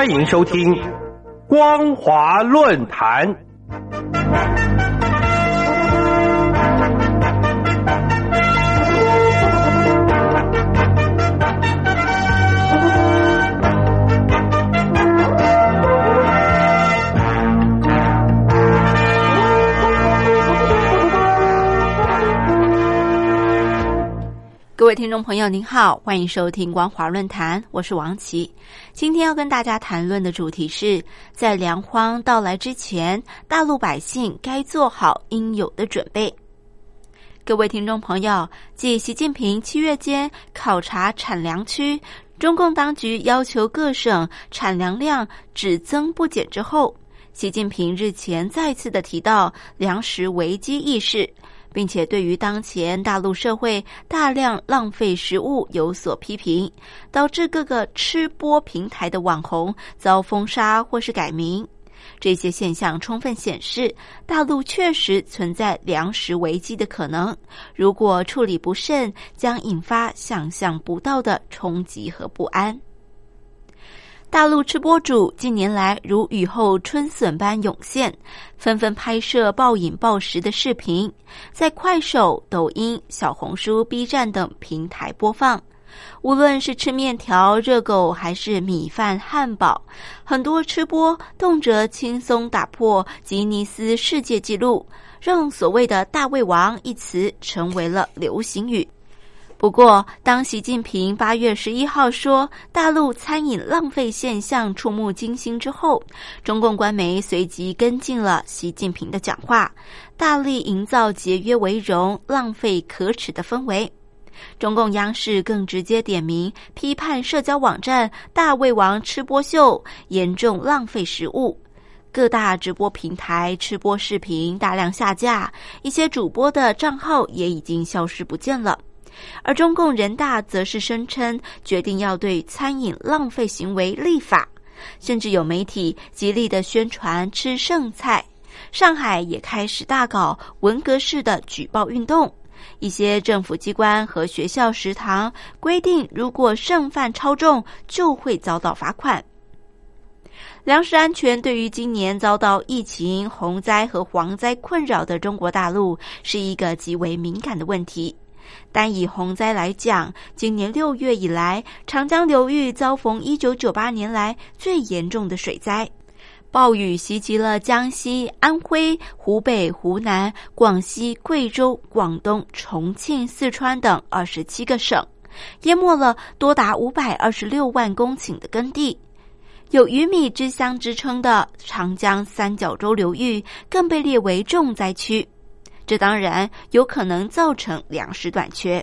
欢迎收听光华论坛。各位听众朋友，您好，欢迎收听光华论坛，我是王琦。今天要跟大家谈论的主题是在粮荒到来之前，大陆百姓该做好应有的准备。各位听众朋友，继习近平七月间考察产粮区，中共当局要求各省产粮量只增不减之后，习近平日前再次的提到粮食危机意识。并且对于当前大陆社会大量浪费食物有所批评，导致各个吃播平台的网红遭封杀或是改名。这些现象充分显示，大陆确实存在粮食危机的可能。如果处理不慎，将引发想象不到的冲击和不安。大陆吃播主近年来如雨后春笋般涌现，纷纷拍摄暴饮暴食的视频，在快手、抖音、小红书、B 站等平台播放。无论是吃面条、热狗，还是米饭、汉堡，很多吃播动辄轻松打破吉尼斯世界纪录，让所谓的“大胃王”一词成为了流行语。不过，当习近平八月十一号说大陆餐饮浪费现象触目惊心之后，中共官媒随即跟进了习近平的讲话，大力营造节约为荣、浪费可耻的氛围。中共央视更直接点名批判社交网站“大胃王”吃播秀严重浪费食物，各大直播平台吃播视频大量下架，一些主播的账号也已经消失不见了。而中共人大则是声称决定要对餐饮浪费行为立法，甚至有媒体极力的宣传吃剩菜。上海也开始大搞文革式的举报运动，一些政府机关和学校食堂规定，如果剩饭超重就会遭到罚款。粮食安全对于今年遭到疫情、洪灾和蝗灾困扰的中国大陆是一个极为敏感的问题。单以洪灾来讲，今年六月以来，长江流域遭逢一九九八年来最严重的水灾，暴雨袭击了江西、安徽、湖北、湖南、广西、贵州、广东、重庆、四川等二十七个省，淹没了多达五百二十六万公顷的耕地。有“鱼米之乡”之称的长江三角洲流域，更被列为重灾区。这当然有可能造成粮食短缺。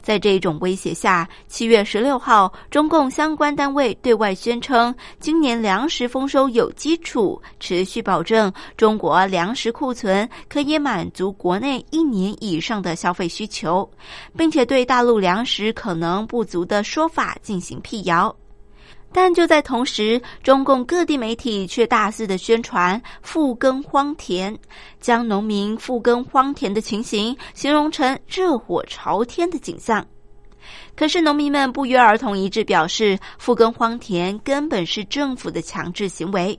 在这种威胁下，七月十六号，中共相关单位对外宣称，今年粮食丰收有基础，持续保证中国粮食库存可以满足国内一年以上的消费需求，并且对大陆粮食可能不足的说法进行辟谣。但就在同时，中共各地媒体却大肆的宣传复耕荒田，将农民复耕荒田的情形形容成热火朝天的景象。可是农民们不约而同一致表示，复耕荒田根本是政府的强制行为。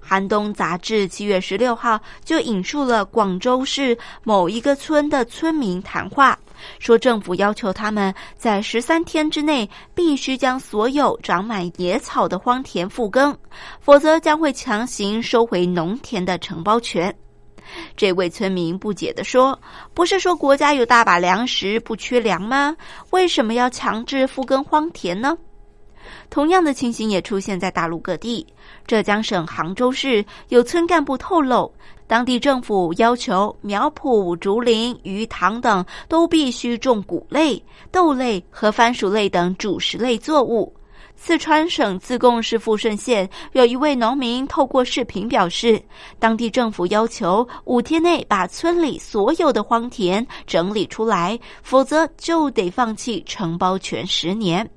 寒冬杂志七月十六号就引述了广州市某一个村的村民谈话，说政府要求他们在十三天之内必须将所有长满野草的荒田复耕，否则将会强行收回农田的承包权。这位村民不解地说：“不是说国家有大把粮食不缺粮吗？为什么要强制复耕荒田呢？”同样的情形也出现在大陆各地。浙江省杭州市有村干部透露，当地政府要求苗圃、竹林、鱼塘等都必须种谷类、豆类和番薯类等主食类作物。四川省自贡市富顺县有一位农民透过视频表示，当地政府要求五天内把村里所有的荒田整理出来，否则就得放弃承包权十年。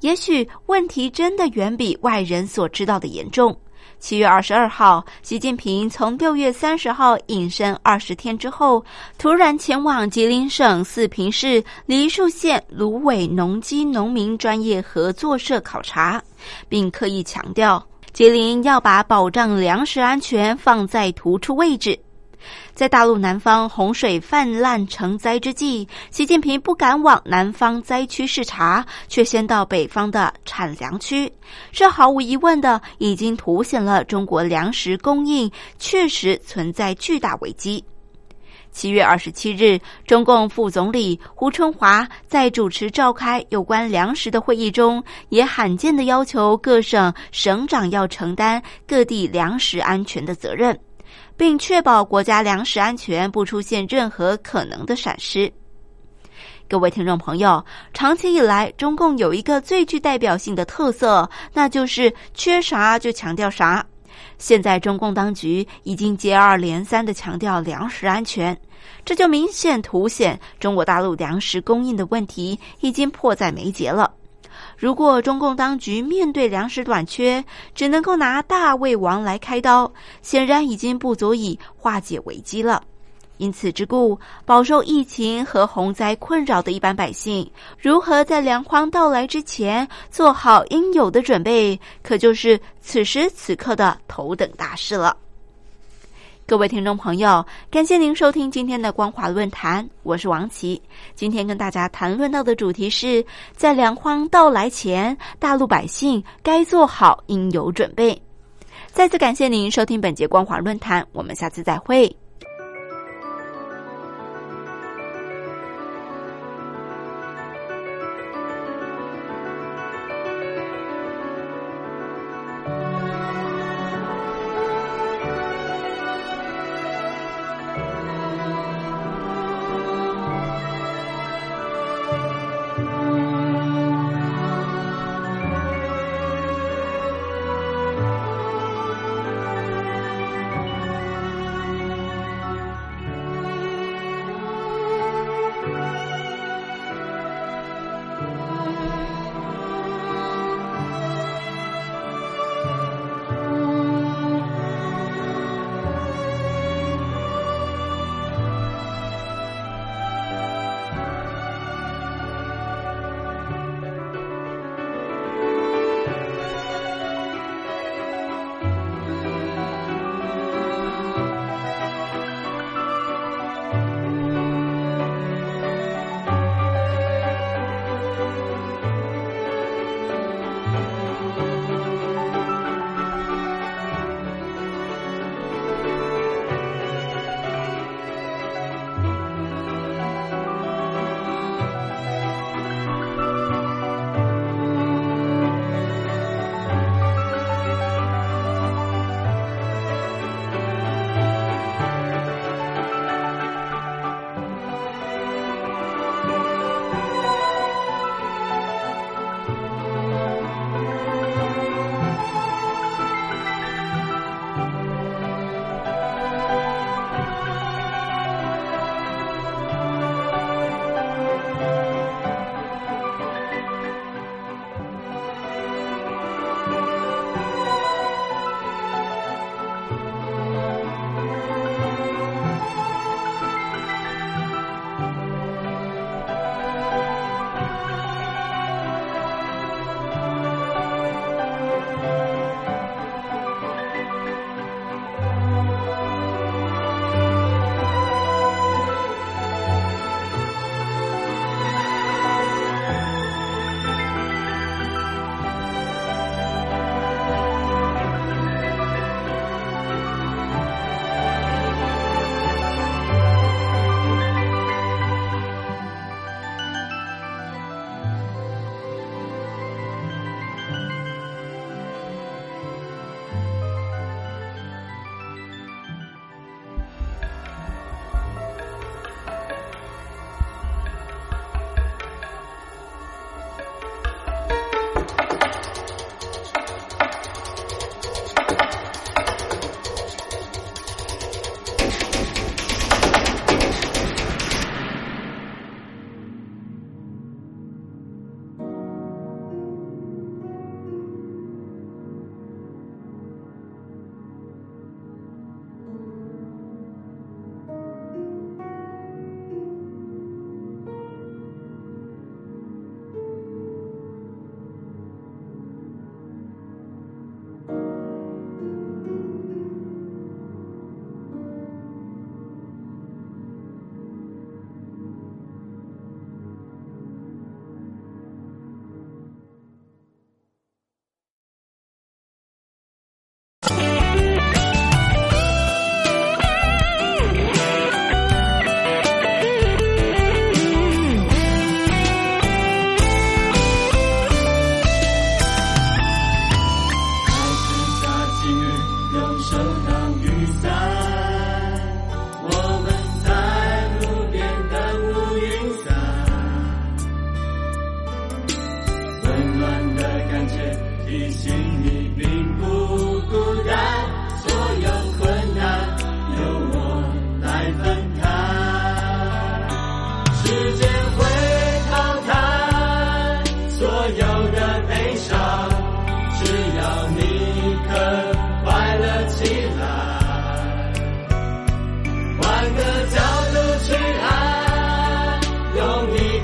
也许问题真的远比外人所知道的严重。七月二十二号，习近平从六月三十号隐身二十天之后，突然前往吉林省四平市梨树县芦苇农机农民专业合作社考察，并刻意强调，吉林要把保障粮食安全放在突出位置。在大陆南方洪水泛滥成灾之际，习近平不敢往南方灾区视察，却先到北方的产粮区，这毫无疑问的已经凸显了中国粮食供应确实存在巨大危机。七月二十七日，中共副总理胡春华在主持召开有关粮食的会议中，也罕见的要求各省省长要承担各地粮食安全的责任。并确保国家粮食安全不出现任何可能的闪失。各位听众朋友，长期以来，中共有一个最具代表性的特色，那就是缺啥就强调啥。现在，中共当局已经接二连三的强调粮食安全，这就明显凸显中国大陆粮食供应的问题已经迫在眉睫了。如果中共当局面对粮食短缺，只能够拿大胃王来开刀，显然已经不足以化解危机了。因此之故，饱受疫情和洪灾困扰的一般百姓，如何在粮荒到来之前做好应有的准备，可就是此时此刻的头等大事了。各位听众朋友，感谢您收听今天的光华论坛，我是王琦。今天跟大家谈论到的主题是在粮荒到来前，大陆百姓该做好应有准备。再次感谢您收听本节光华论坛，我们下次再会。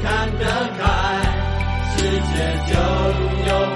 看得开世界就有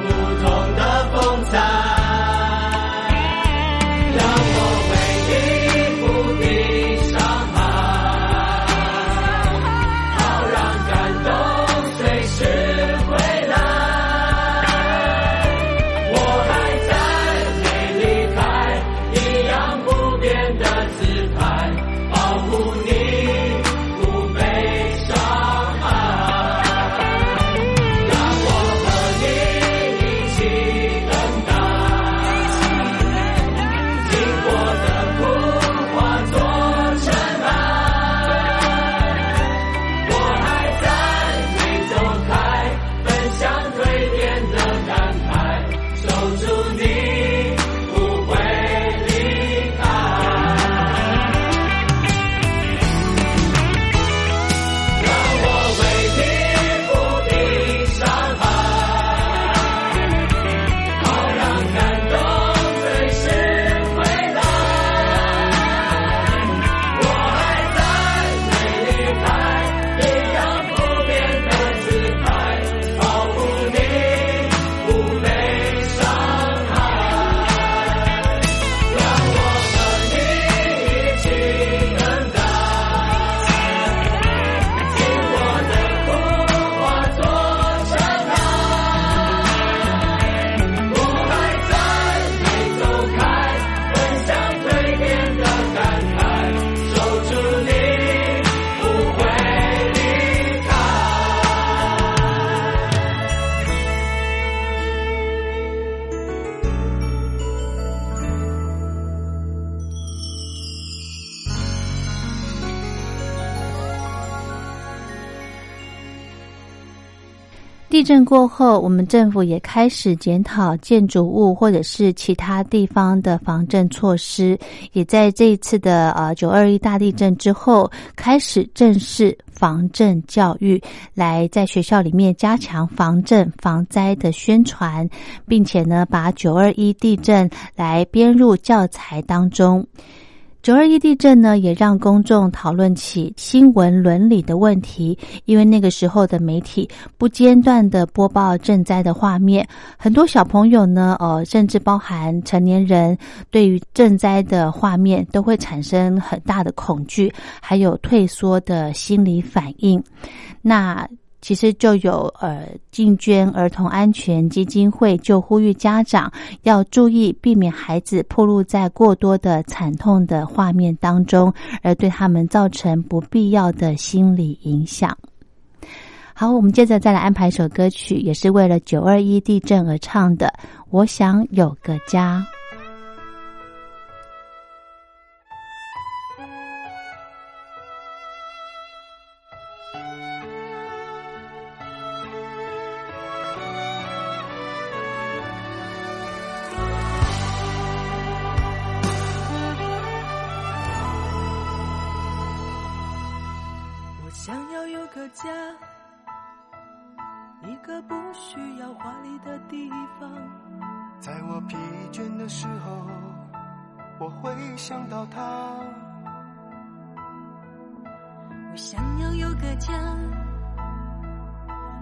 地震过后，我们政府也开始检讨建筑物或者是其他地方的防震措施，也在这一次的呃九二一大地震之后，开始正式防震教育，来在学校里面加强防震防灾的宣传，并且呢，把九二一地震来编入教材当中。九二一地震呢，也让公众讨论起新闻伦理的问题。因为那个时候的媒体不间断的播报赈灾的画面，很多小朋友呢，呃，甚至包含成年人，对于赈灾的画面都会产生很大的恐惧，还有退缩的心理反应。那。其实就有呃，进捐儿童安全基金会就呼吁家长要注意避免孩子暴露在过多的惨痛的画面当中，而对他们造成不必要的心理影响。好，我们接着再来安排一首歌曲，也是为了九二一地震而唱的《我想有个》。家，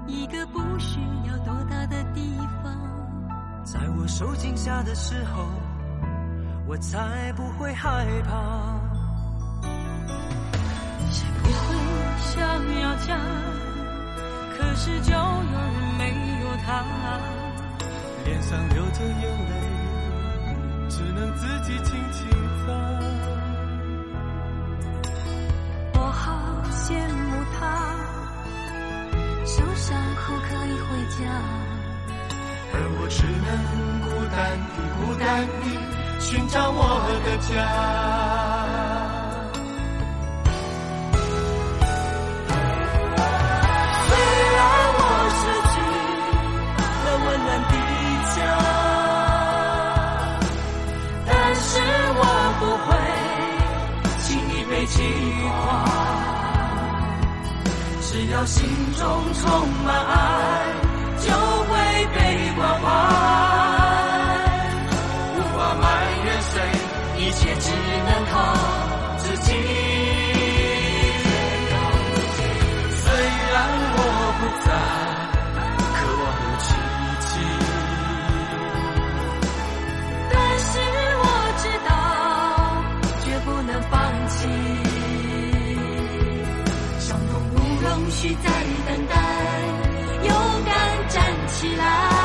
一个不需要多大的地方。在我受惊吓的时候，我才不会害怕。谁不会？想要家，可是就有人没有他。脸上流着眼泪，只能自己轻轻擦。后可以回家，而我只能孤单地、孤单地寻找我的家。只要心中充满爱，就会被关怀。无法埋怨谁，一切只能靠需再等待，勇敢站起来，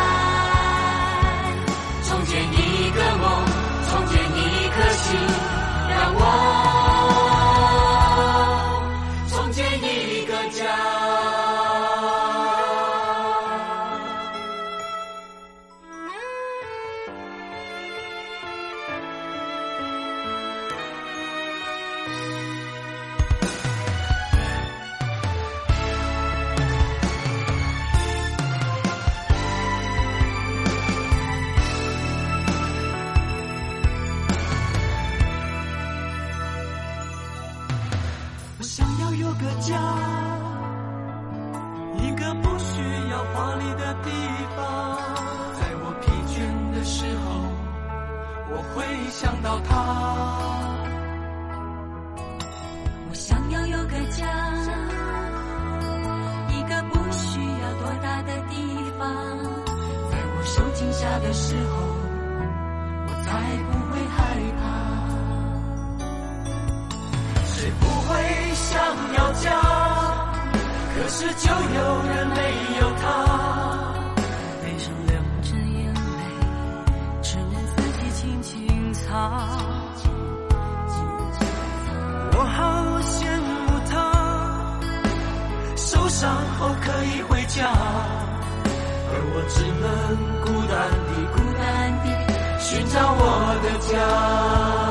轻轻擦。我好羡慕他。受伤后可以回家而我只能孤单的孤单的寻找我的家。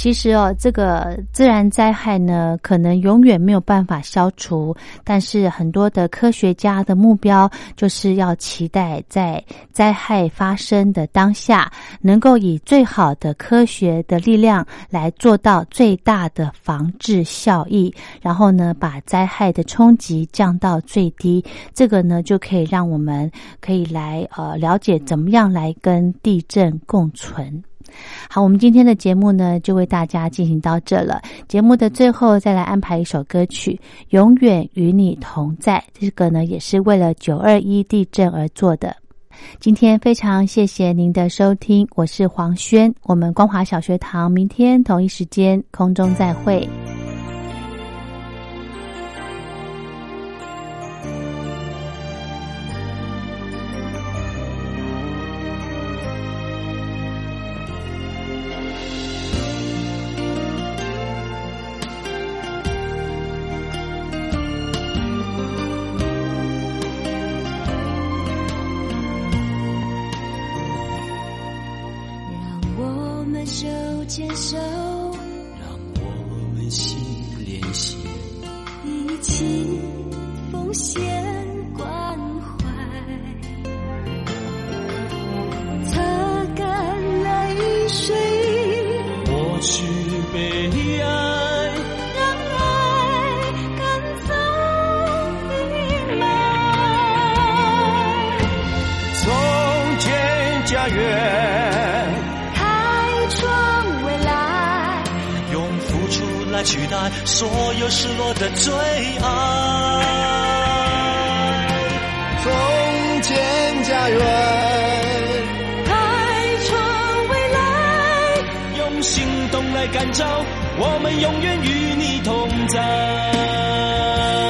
其实哦，这个自然灾害呢，可能永远没有办法消除，但是很多的科学家的目标就是要期待在灾害发生的当下，能够以最好的科学的力量来做到最大的防治效益，然后呢，把灾害的冲击降到最低。这个呢，就可以让我们可以来呃了解怎么样来跟地震共存。好，我们今天的节目呢，就为大家进行到这了。节目的最后，再来安排一首歌曲《永远与你同在》。这个呢，也是为了九二一地震而做的。今天非常谢谢您的收听，我是黄轩。我们光华小学堂明天同一时间空中再会。来感召，我们永远与你同在。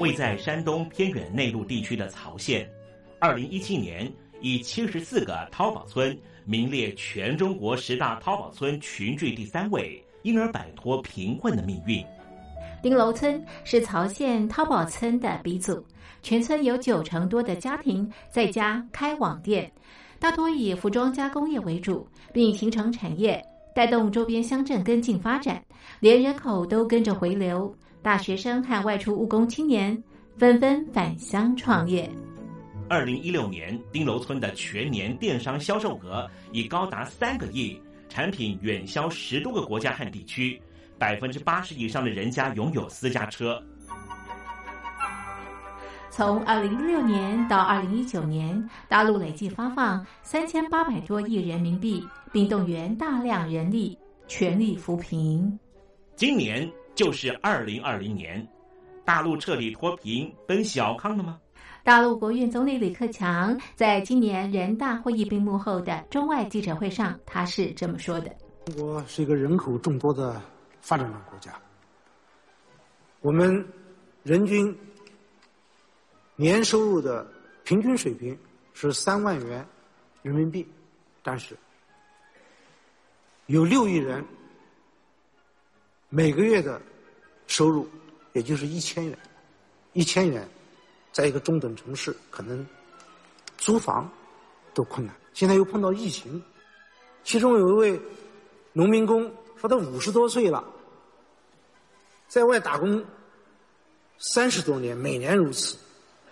位在山东偏远内陆地区的曹县，二零一七年以七十四个淘宝村名列全中国十大淘宝村群聚第三位，因而摆脱贫困的命运。丁楼村是曹县淘宝村的鼻祖，全村有九成多的家庭在家开网店，大多以服装加工业为主，并形成产业，带动周边乡镇跟进发展，连人口都跟着回流，大学生和外出务工青年纷纷返乡创业。二零一六年，丁楼村的全年电商销售额已高达三个亿，产品远销十多个国家和地区。百分之八十以上的人家拥有私家车。从二零一六年到二零一九年，大陆累计发放三千八百多亿人民币，并动员大量人力，全力扶贫。今年就是二零二零年，大陆彻底脱贫奔小康了吗？大陆国务院总理李克强在今年人大会议闭幕后的中外记者会上，他是这么说的：“中国是一个人口众多的。”发展中国家，我们人均年收入的平均水平是三万元人民币，但是有六亿人每个月的收入也就是一千元，一千元在一个中等城市可能租房都困难。现在又碰到疫情，其中有一位农民工说他五十多岁了。在外打工三十多年，每年如此，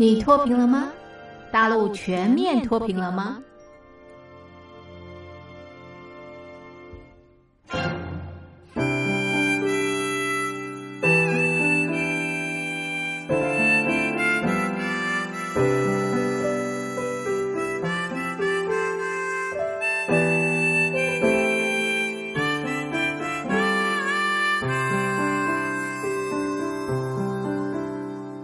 你脱贫了吗？大陆全面脱贫了吗？